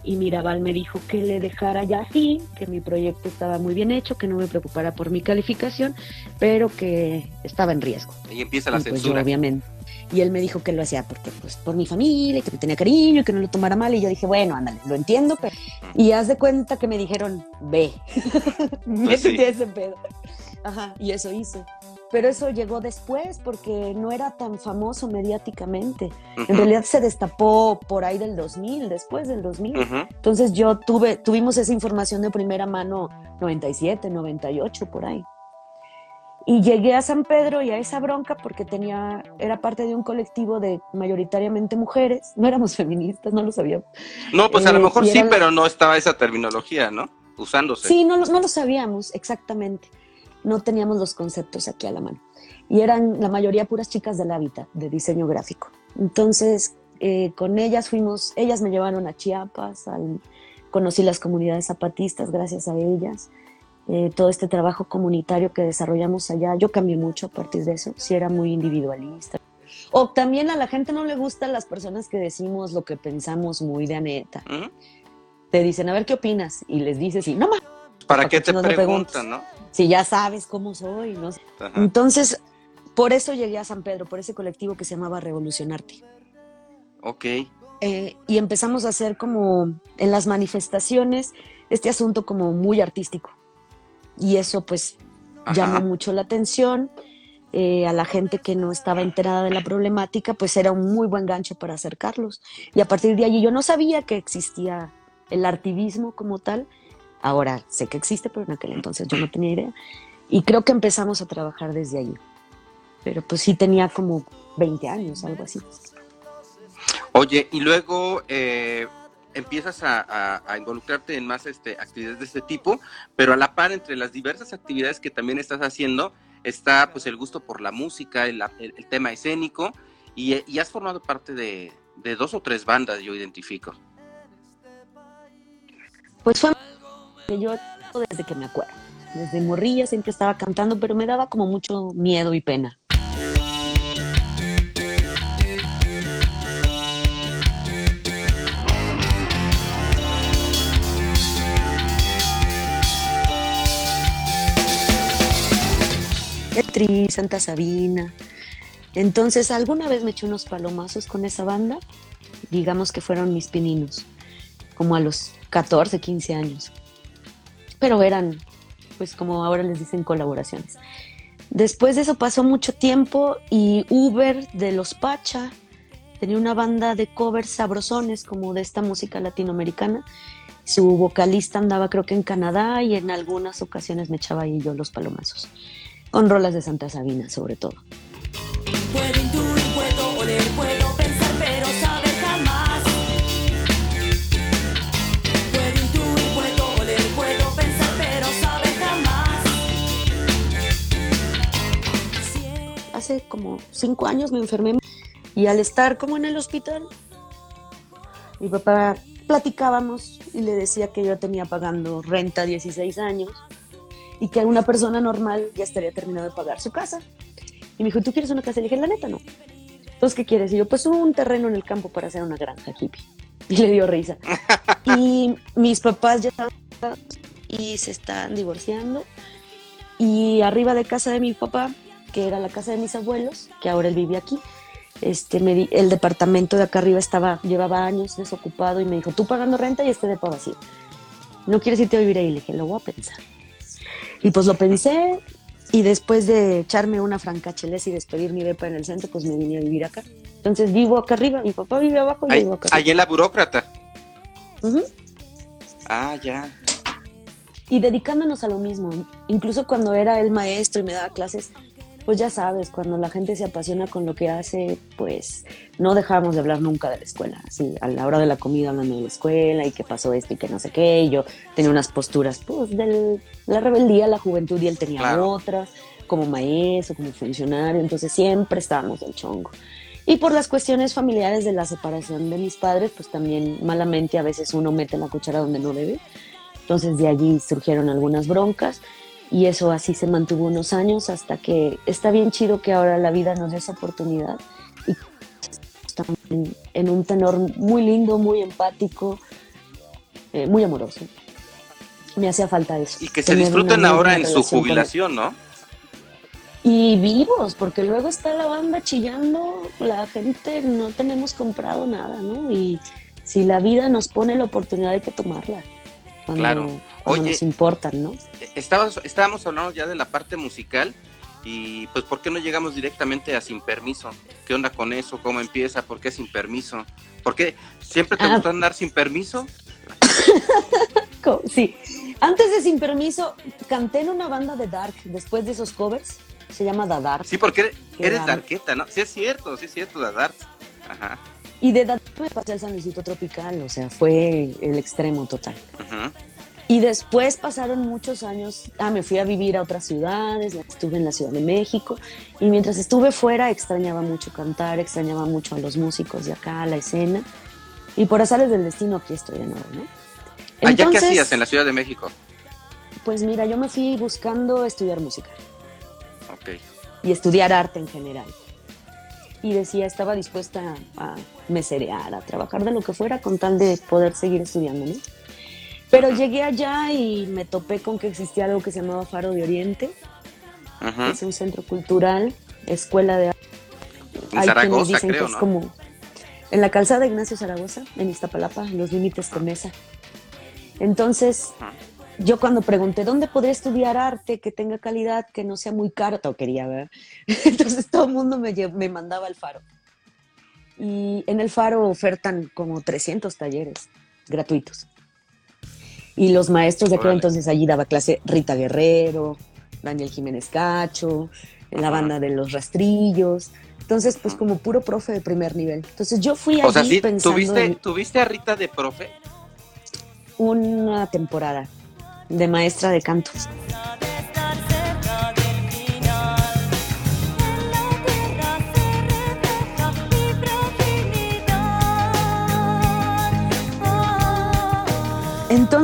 Y Mirabal me dijo que le dejara ya así, que mi proyecto estaba muy bien hecho, que no me preocupara por mi calificación, pero que estaba en riesgo. Y empieza la pues censura. obviamente y él me dijo que lo hacía porque, pues, por mi familia, que me tenía cariño y que no lo tomara mal. Y yo dije, bueno, ándale, lo entiendo. Pero... Y haz de cuenta que me dijeron, ve, pues métete ese pedo. Ajá, y eso hice. Pero eso llegó después porque no era tan famoso mediáticamente. En realidad se destapó por ahí del 2000, después del 2000. Entonces yo tuve, tuvimos esa información de primera mano 97, 98, por ahí. Y llegué a San Pedro y a esa bronca porque tenía, era parte de un colectivo de mayoritariamente mujeres, no éramos feministas, no lo sabíamos. No, pues a lo eh, mejor sí, pero no estaba esa terminología, ¿no? Usándose. Sí, no, no lo sabíamos exactamente, no teníamos los conceptos aquí a la mano. Y eran la mayoría puras chicas del hábitat, de diseño gráfico. Entonces, eh, con ellas fuimos, ellas me llevaron a Chiapas, conocí las comunidades zapatistas gracias a ellas eh, todo este trabajo comunitario que desarrollamos allá. Yo cambié mucho a partir de eso, si era muy individualista. O también a la gente no le gustan las personas que decimos lo que pensamos muy de aneta. Te dicen, a ver qué opinas, y les dices, y no más. ¿Para, qué te preguntan, no? Si ya sabes cómo soy, ¿no? Entonces, por eso llegué a San Pedro, por ese colectivo que se llamaba Revolucionarte. Ok. Eh, y empezamos a hacer como en las manifestaciones este asunto como muy artístico y eso pues llamó mucho la atención. Eh, a la gente que no estaba enterada de la problemática, pues era un muy buen gancho para acercarlos. Y a partir de allí yo no sabía que existía el artivismo como tal. Ahora sé que existe, pero en aquel entonces yo no tenía idea. Y creo que empezamos a trabajar desde allí. Pero pues sí tenía como 20 años, algo así. Oye, y luego eh, empiezas a, involucrarte en más este, actividades de este tipo, pero a la par entre las diversas actividades que también estás haciendo está pues el gusto por la música, el, tema escénico y, has formado parte de, dos o tres bandas, yo identifico. Pues fue que yo desde que me acuerdo, desde morrilla siempre estaba cantando, pero me daba como mucho miedo y pena. Petri, Santa Sabina. Entonces, alguna vez me eché unos palomazos con esa banda, digamos que fueron mis pininos, como a los 14, 15 años. Pero eran, pues como ahora les dicen, colaboraciones. Después de eso pasó mucho tiempo y Uber de los Pacha tenía una banda de covers sabrosones como de esta música latinoamericana. Su vocalista andaba creo que en Canadá y en algunas ocasiones me echaba ahí yo los palomazos con rolas de Santa Sabina sobre todo. Hace como cinco años me enfermé y al estar como en el hospital, mi papá platicábamos y le decía que yo tenía pagando renta 16 años y que una persona normal ya estaría terminado de pagar su casa. Y me dijo, ¿tú quieres una casa? Y le dije, la neta, no. Entonces, ¿qué quieres? Y yo, pues un terreno en el campo para hacer una granja hippie. Y le dio risa. y mis papás ya estaban y se están divorciando. Y arriba de casa de mi papá, que era la casa de mis abuelos, que ahora él vive aquí, este, me el departamento de acá arriba estaba, llevaba años desocupado y me dijo, tú pagando renta y este depa vacío. ¿No quieres irte a vivir ahí? Le dije, lo voy a pensar. Y pues lo pensé y después de echarme una francacheles y despedir mi bepa en el centro, pues me vine a vivir acá. Entonces vivo acá arriba, mi papá vive abajo y vivo acá Allí en la burócrata. Ah, ya. Y dedicándonos a lo mismo. Incluso cuando era el maestro y me daba clases, pues ya sabes, cuando la gente se apasiona con lo que hace, pues no dejamos de hablar nunca de la escuela. Así, a la hora de la comida hablando de la escuela y qué pasó esto y que no sé qué. Y yo tenía unas posturas, pues, de la rebeldía, la juventud y él tenía otras, como maestro, como funcionario. Entonces siempre estábamos del chongo. Y por las cuestiones familiares de la separación de mis padres, pues también malamente a veces uno mete la cuchara donde no debe. Entonces de allí surgieron algunas broncas y eso así se mantuvo unos años hasta que está bien chido que ahora la vida nos dé esa oportunidad y estamos en, un tenor muy lindo, muy empático, eh, muy amoroso. Me hacía falta eso. Y que se disfruten ahora en su jubilación, ¿no? Y vivos, porque luego está la banda chillando, la gente no tenemos comprado nada, ¿no? Y si la vida nos pone la oportunidad hay que tomarla. claro. Oye, nos importan, ¿no? Estábamos, estábamos hablando ya de la parte musical y pues ¿por qué no llegamos directamente a Sin Permiso? ¿Qué onda con eso? ¿Cómo empieza? ¿Por qué Sin Permiso? ¿Por qué siempre te ah. gustó andar sin permiso? sí. Antes de Sin Permiso, canté en una banda de Dark, después de esos covers, se llama The Dark. Sí, porque eres darketa, ¿no? Sí es cierto, sí es cierto, The Dark. Ajá. Y de Dark me pasé al San Tropical, o sea, fue el extremo total. Y después pasaron muchos años, ah, me fui a vivir a otras ciudades, estuve en la Ciudad de México y mientras estuve fuera extrañaba mucho cantar, extrañaba mucho a los músicos de acá, a la escena y por azares del destino aquí estoy de nuevo, ¿no? ¿Allá qué hacías en la Ciudad de México? Pues mira, yo me fui buscando estudiar música. Ok. Y estudiar arte en general. Y decía, estaba dispuesta a meserear, a trabajar de lo que fuera con tal de poder seguir estudiando, ¿no? Pero llegué allá y me topé con que existía algo que se llamaba Faro de Oriente. Es un centro cultural, escuela de En Zaragoza, creo, ¿no? como en la calzada Ignacio Zaragoza, en Iztapalapa, en los límites de Mesa. Entonces, yo cuando pregunté dónde podría estudiar arte que tenga calidad, que no sea muy caro, todo quería ver. Entonces todo el mundo me, me mandaba al Faro. Y en el Faro ofertan como 300 talleres gratuitos. Y los maestros de aquel entonces allí daba clase Rita Guerrero, Daniel Jiménez Cacho, en la banda de los rastrillos. Entonces, pues como puro profe de primer nivel. Entonces yo fui allí o sea, ¿sí? ¿tuviste, ¿Tuviste a Rita de profe? Una temporada de maestra de canto.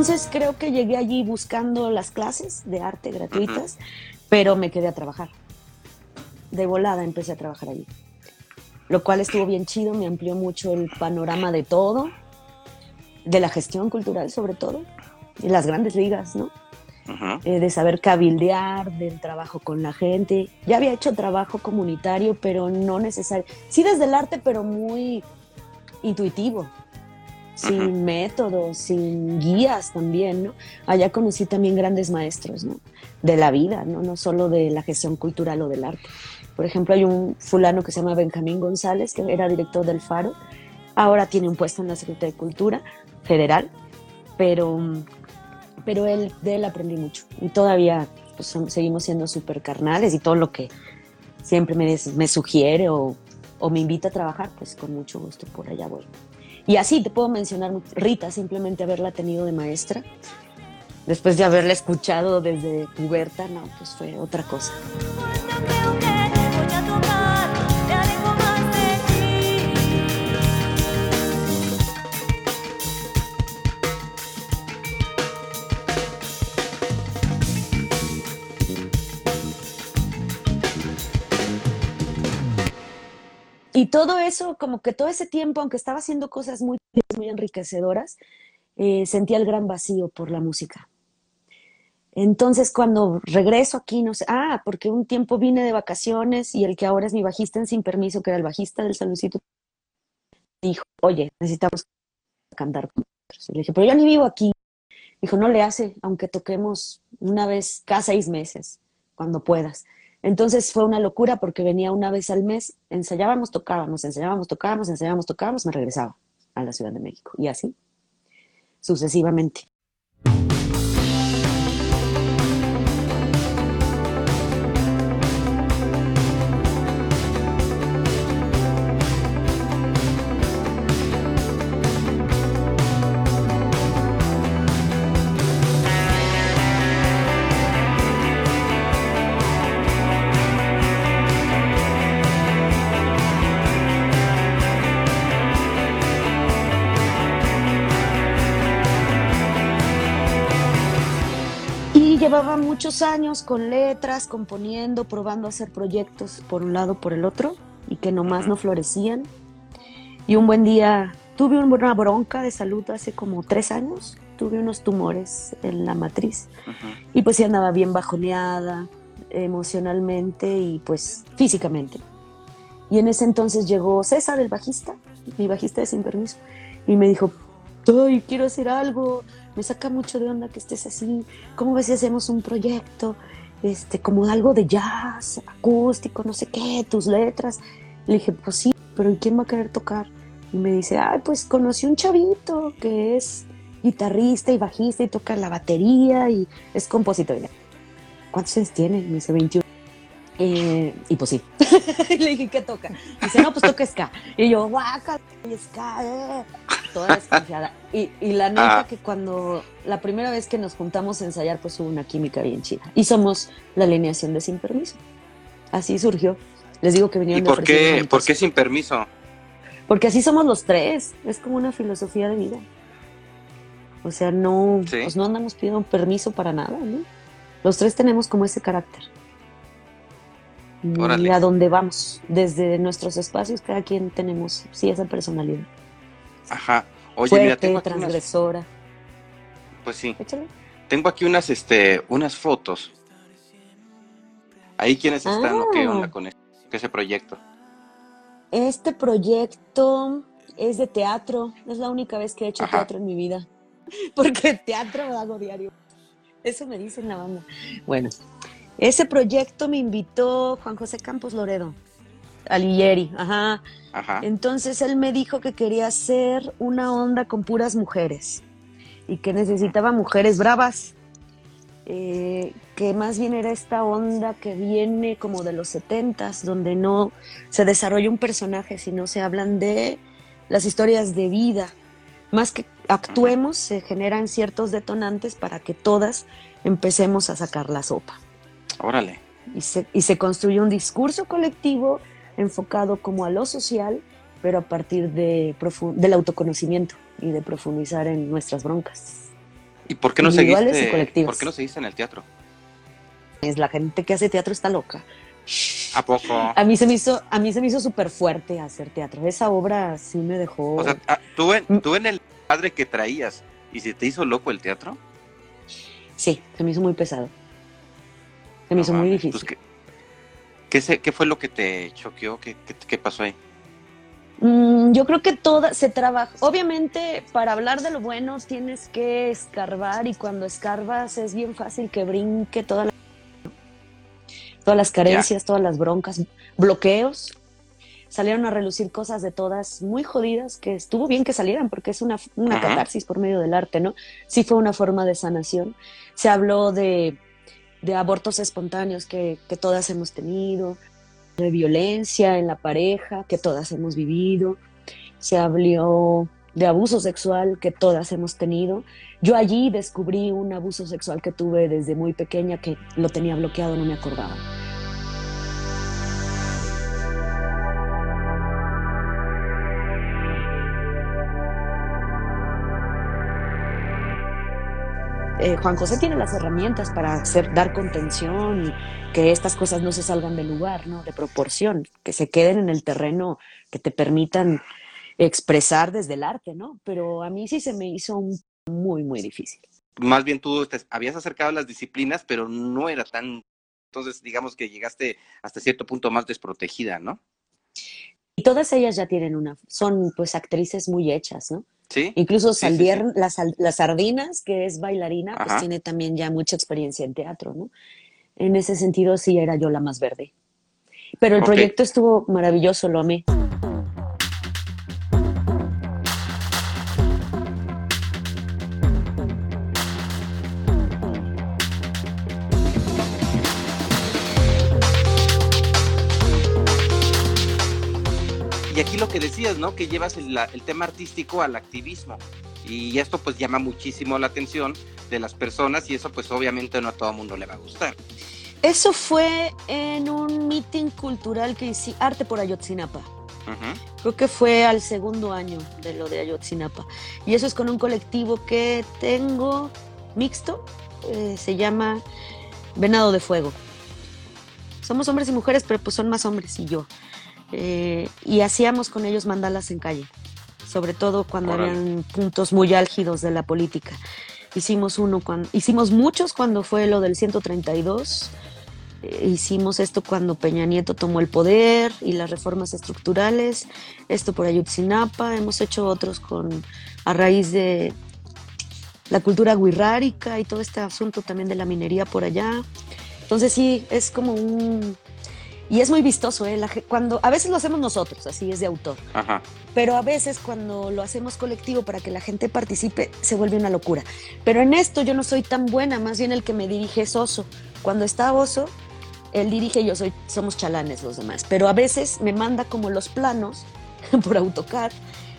Entonces creo que llegué allí buscando las clases de arte gratuitas, pero me quedé a trabajar. De volada empecé a trabajar allí. Lo cual estuvo bien chido, me amplió mucho el panorama de todo, de la gestión cultural sobre todo, y las grandes ligas, ¿no? Eh, de saber cabildear, del trabajo con la gente. Ya había hecho trabajo comunitario, pero no necesario. Sí desde el arte, pero muy intuitivo sin métodos, sin guías también, ¿no? Allá conocí también grandes maestros, ¿no? De la vida, ¿no? No solo de la gestión cultural o del arte. Por ejemplo, hay un fulano que se llama Benjamín González, que era director del Faro, ahora tiene un puesto en la Secretaría de Cultura Federal, pero, pero él, de él aprendí mucho y todavía pues, seguimos siendo súper carnales y todo lo que siempre me, me sugiere o, o me invita a trabajar, pues con mucho gusto por allá voy. Y así te puedo mencionar Rita, simplemente haberla tenido de maestra. Después de haberla escuchado desde puberta, no, pues fue otra cosa. Y todo eso, como que todo ese tiempo, aunque estaba haciendo cosas muy, muy enriquecedoras, eh, sentía el gran vacío por la música. Entonces, cuando regreso aquí, no sé, ah, porque un tiempo vine de vacaciones y el que ahora es mi bajista en Sin Permiso, que era el bajista del Saludcito, dijo, oye, necesitamos cantar con nosotros. le dije, pero yo ni vivo aquí. Dijo, no le hace, aunque toquemos una vez cada seis meses, cuando puedas. Entonces fue una locura porque venía una vez al mes, ensayábamos, tocábamos, ensayábamos, tocábamos, ensayábamos, tocábamos, me regresaba a la Ciudad de México y así sucesivamente. Muchos años con letras, componiendo, probando a hacer proyectos por un lado, por el otro, y que nomás no florecían. Y un buen día tuve una bronca de salud hace como tres años, tuve unos tumores en la matriz, y pues sí andaba bien bajoneada emocionalmente y pues físicamente. Y en ese entonces llegó César, el bajista, mi bajista de Sin Permiso, y me dijo, ay, quiero hacer algo, me saca mucho de onda que estés así, ¿cómo ves si hacemos un proyecto? Este, como algo de jazz, acústico, no sé qué, tus letras. Le dije, pues sí, pero ¿y quién va a querer tocar? Y me dice, ay, pues conocí un chavito que es guitarrista y bajista y toca la batería y es compositor. ¿Cuántos años tiene? Me dice 21. Eh, y pues sí. le dije, ¿qué toca? dice, no, pues toca ska. Y yo, guaca, eh". toda desconfiada. Y, y la neta ah. que cuando la primera vez que nos juntamos a ensayar, pues hubo una química bien chida. Y somos la alineación de Sin Permiso. Así surgió. Les digo que vinieron ¿Y por qué, por qué sin permiso? Porque así somos los tres. Es como una filosofía de vida. O sea, no, pues no andamos pidiendo permiso para nada, ¿no? Los tres tenemos como ese carácter. Y a dónde vamos, desde nuestros espacios, cada quien tenemos, sí, esa personalidad. Ajá. Oye, Fuerte, mira, tengo transgresora. Pues sí. Tengo aquí unas, este, unas fotos. Ahí quiénes están o qué onda ah. con ese proyecto. Este proyecto es de teatro. Es la única vez que he hecho teatro en mi vida. Porque teatro lo hago diario. Eso me dice la banda. Bueno, ese proyecto me invitó Juan José Campos Loredo, Alighieri, ajá. ajá. Entonces él me dijo que quería hacer una onda con puras mujeres y que necesitaba mujeres bravas, eh, que más bien era esta onda que viene como de los setentas, donde no se desarrolla un personaje, sino se hablan de las historias de vida. Más que actuemos, se generan ciertos detonantes para que todas empecemos a sacar la sopa. Órale. Y se, y se construye un discurso colectivo enfocado como a lo social, pero a partir de del autoconocimiento y de profundizar en nuestras broncas. ¿Y por qué no seguiste, ¿por qué no seguiste en el teatro? Es la gente que hace teatro está loca. ¿A poco? A mí se me hizo, a mí se me hizo súper fuerte hacer teatro. Esa obra sí me dejó. O sea, ah, tú en, tú en el padre que traías y se te hizo loco el teatro. Sí, se me hizo muy pesado. Se me hizo muy pues, difícil. ¿qué, ¿qué, fue lo que te choqueó? ¿Qué, qué, pasó ahí? Mm, yo creo que toda se trabaja. Obviamente, para hablar de lo bueno tienes que escarbar y cuando escarbas es bien fácil que brinque toda la, todas las carencias, todas las broncas, bloqueos. Salieron a relucir cosas de todas muy jodidas que estuvo bien que salieran porque es una, una catarsis por medio del arte, ¿no? Sí fue una forma de sanación. Se habló de de abortos espontáneos que, todas hemos tenido, de violencia en la pareja que todas hemos vivido, se habló de abuso sexual que todas hemos tenido. Yo allí descubrí un abuso sexual que tuve desde muy pequeña que lo tenía bloqueado, no me acordaba. Eh, Juan José tiene las herramientas para hacer, dar contención y que estas cosas no se salgan del lugar, ¿no? De proporción, que se queden en el terreno, que te permitan expresar desde el arte, ¿no? Pero a mí sí se me hizo muy, muy difícil. Más bien tú te habías acercado a las disciplinas, pero no era tan, entonces digamos que llegaste hasta cierto punto más desprotegida, ¿no? Y todas ellas ya tienen una, son pues actrices muy hechas, ¿no? Incluso las, Sardinas, que es bailarina, pues tiene también ya mucha experiencia en teatro, ¿no? En ese sentido sí era yo la más verde. Pero el proyecto estuvo maravilloso, lo amé. Que decías, ¿no? Que llevas el, tema artístico al activismo. Y esto pues llama muchísimo la atención de las personas y eso pues obviamente no a todo mundo le va a gustar. Eso fue en un meeting cultural que hice, Arte por Ayotzinapa. Creo que fue al segundo año de lo de Ayotzinapa. Y eso es con un colectivo que tengo mixto, eh, se llama Venado de Fuego. Somos hombres y mujeres, pero pues son más hombres y yo. Eh, y hacíamos con ellos mandalas en calle, sobre todo cuando habían puntos muy álgidos de la política. Hicimos uno cuando, hicimos muchos cuando fue lo del 132. Eh, hicimos esto cuando Peña Nieto tomó el poder y las reformas estructurales. Esto por Ayutzinapa. Hemos hecho otros con a raíz de la cultura guirrárica y todo este asunto también de la minería por allá. Entonces sí, es como un... Y es muy vistoso, ¿eh? cuando, a veces lo hacemos nosotros, así es de autor. Pero a veces cuando lo hacemos colectivo para que la gente participe, se vuelve una locura. Pero en esto yo no soy tan buena, más bien el que me dirige es Oso. Cuando está Oso, él dirige y yo soy, somos chalanes los demás. Pero a veces me manda como los planos por AutoCAD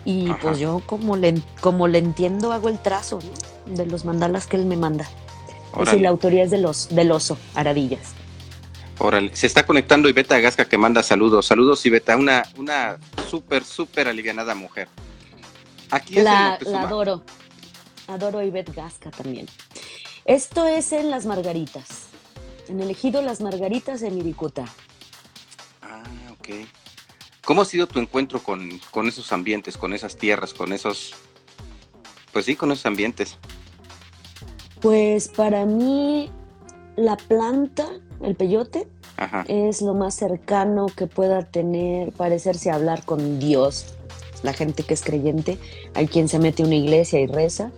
y pues yo como le, como le entiendo hago el trazo de los mandalas que él me manda. Es decir, la autoría es de los, del oso, Aradillas. Órale, se está conectando Iveta Gasca que manda saludos. Saludos Iveta, una, una súper, súper alivianada mujer. Aquí es la, la adoro. Adoro a Ivette Gasca también. Esto es en Las Margaritas. En elegido Las Margaritas de Miricuta. Ah, ok. ¿Cómo ha sido tu encuentro con, con esos ambientes, con esas tierras, con esos, pues sí, con esos ambientes? Pues para mí la planta, el peyote, es lo más cercano que pueda tener, parecerse a hablar con Dios, la gente que es creyente. Hay quien se mete a una iglesia y reza.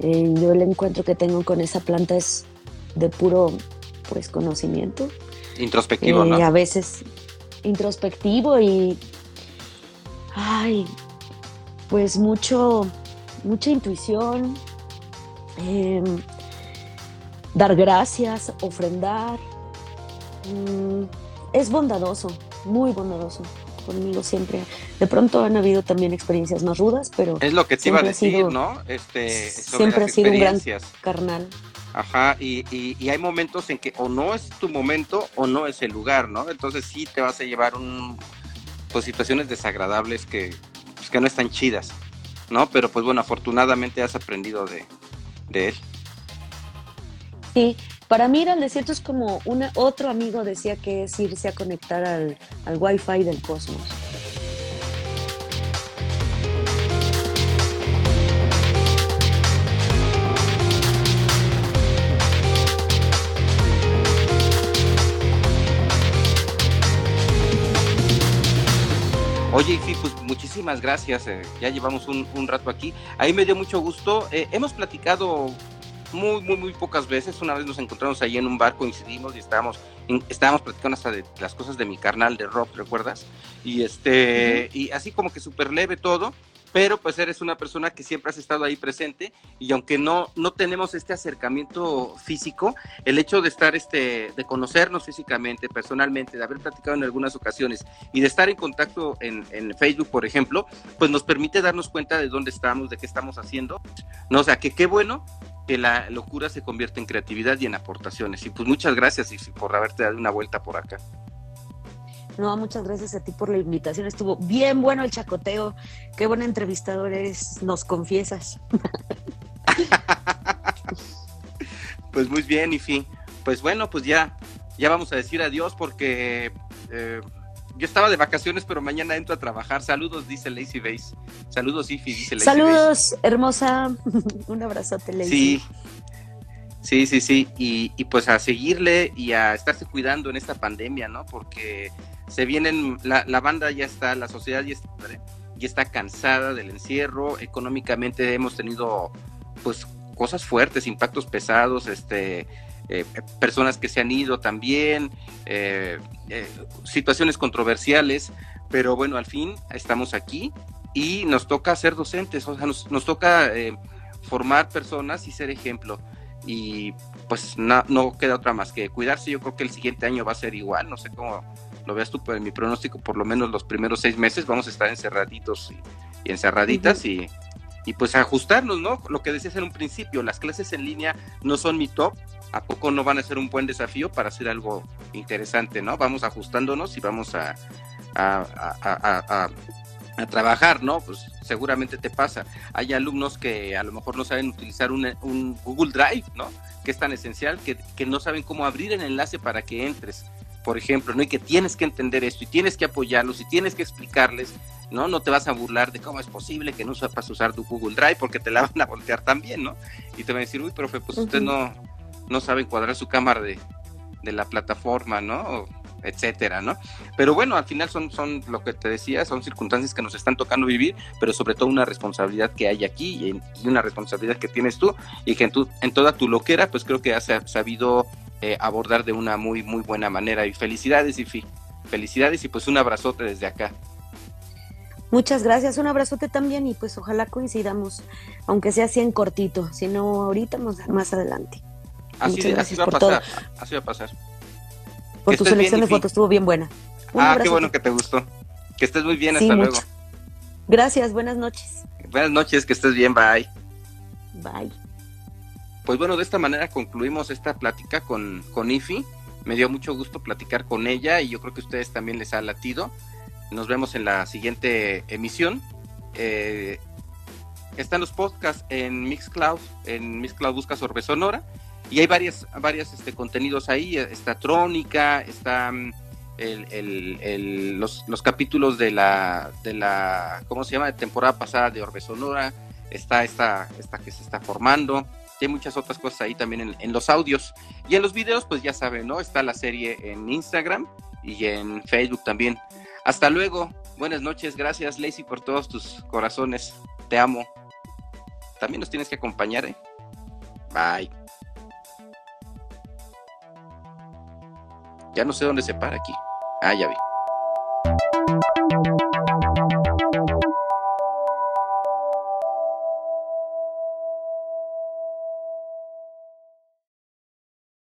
Eh, yo el encuentro que tengo con esa planta es de puro pues conocimiento. Introspectivo, ¿no? Y eh, a veces introspectivo y ay, pues mucho, mucha intuición. Em, dar gracias, ofrendar. Mm, es bondadoso, muy bondadoso conmigo siempre. De pronto han habido también experiencias más rudas, pero... Es lo que te iba a decir, ¿no? Este, siempre ha sido un gran carnal. Ajá, y, y, hay momentos en que o no es tu momento o no es el lugar, ¿no? Entonces sí te vas a llevar un, pues situaciones desagradables que, pues, que no están chidas, ¿no? Pero pues bueno, afortunadamente has aprendido de, de él. Sí, para mí ir al desierto es como una, otro amigo decía que es irse a conectar al, al wifi del cosmos. Oye, Ifi, pues muchísimas gracias. Eh, ya llevamos un, rato aquí. Ahí me dio mucho gusto. Eh, hemos platicado muy, muy, muy pocas veces. Una vez nos encontramos ahí en un bar, coincidimos y estábamos, estábamos platicando hasta de las cosas de mi carnal de rock, ¿recuerdas? Y este, y así como que súper leve todo, pero pues eres una persona que siempre has estado ahí presente y aunque no, no tenemos este acercamiento físico, el hecho de estar, este, de conocernos físicamente, personalmente, de haber platicado en algunas ocasiones y de estar en contacto en, en Facebook, por ejemplo, pues nos permite darnos cuenta de dónde estamos, de qué estamos haciendo, ¿no? O sea, que qué bueno que la locura se convierte en creatividad y en aportaciones. Y pues muchas gracias y por haberte dado una vuelta por acá. No, muchas gracias a ti por la invitación. Estuvo bien bueno el chacoteo. Qué buen entrevistador eres, nos confiesas. pues muy bien, Ifi. Pues bueno, pues ya, ya vamos a decir adiós porque eh, yo estaba de vacaciones, pero mañana entro a trabajar. Saludos, dice Lazy Base. Saludos, Ifi, dice Lazy Saludos, hermosa. Un abrazote, Lazy. Sí, sí, sí, sí. Y, y, pues a seguirle y a estarse cuidando en esta pandemia, ¿no? Porque se vienen, la, la banda ya está, la sociedad ya está, ya está cansada del encierro. Económicamente hemos tenido, pues, cosas fuertes, impactos pesados, este eh, personas que se han ido también, eh, eh, situaciones controversiales, pero bueno, al fin estamos aquí y nos toca ser docentes, o sea, nos, nos toca formar personas y ser ejemplo. Y pues no, no queda otra más que cuidarse. Yo creo que el siguiente año va a ser igual, no sé cómo lo veas tú, pero en mi pronóstico, por lo menos los primeros seis meses vamos a estar encerraditos y, encerraditas y, y pues ajustarnos, ¿no? Lo que decías en un principio, las clases en línea no son mi top, ¿a poco no van a ser un buen desafío para hacer algo interesante, ¿no? Vamos ajustándonos y vamos a, a, a trabajar, ¿no? Pues seguramente te pasa. Hay alumnos que a lo mejor no saben utilizar un, un Google Drive, ¿no? Que es tan esencial que, que, no saben cómo abrir el enlace para que entres, por ejemplo, ¿no? Y que tienes que entender esto y tienes que apoyarlos y tienes que explicarles, ¿no? No te vas a burlar de cómo es posible que no sepas usar tu Google Drive porque te la van a voltear también, ¿no? Y te van a decir, uy, profe, pues usted no, no sabe cuadrar su cámara de, de la plataforma, ¿no? etcétera, ¿no? Pero bueno, al final son, son lo que te decía, son circunstancias que nos están tocando vivir, pero sobre todo una responsabilidad que hay aquí y, una responsabilidad que tienes tú y que en, tu, en toda tu loquera, pues creo que has sabido eh, abordar de una muy, muy buena manera. Y felicidades, y felicidades y pues un abrazote desde acá. Muchas gracias, un abrazote también y pues ojalá coincidamos, aunque sea así en cortito, si no ahorita más, adelante. Así, así va a pasar, así va a pasar por tu selección de fotos, estuvo bien buena. ah, qué bueno que te gustó. Que estés muy bien, hasta luego. Gracias, buenas noches. Buenas noches, que estés bien, bye. Bye. Pues bueno, de esta manera concluimos esta plática con, con Ifi. Me dio mucho gusto platicar con ella y yo creo que a ustedes también les ha latido. Nos vemos en la siguiente emisión. Eh, están los podcasts en Mixcloud. En Mixcloud busca Sorbe Sonora y hay varias, varias este, contenidos ahí, está Trónica, está mm, el, los, los, capítulos de la, de la, ¿cómo se llama?, de temporada pasada de Orbe Sonora, está esta, esta que se está formando, y hay muchas otras cosas ahí también en, los audios. Y en los videos, pues ya saben, ¿no? Está la serie en Instagram y en Facebook también. Hasta luego, buenas noches, gracias Lacey por todos tus corazones, te amo. También nos tienes que acompañar, ¿eh? Bye. Ya no sé dónde se para aquí. Ah, ya vi.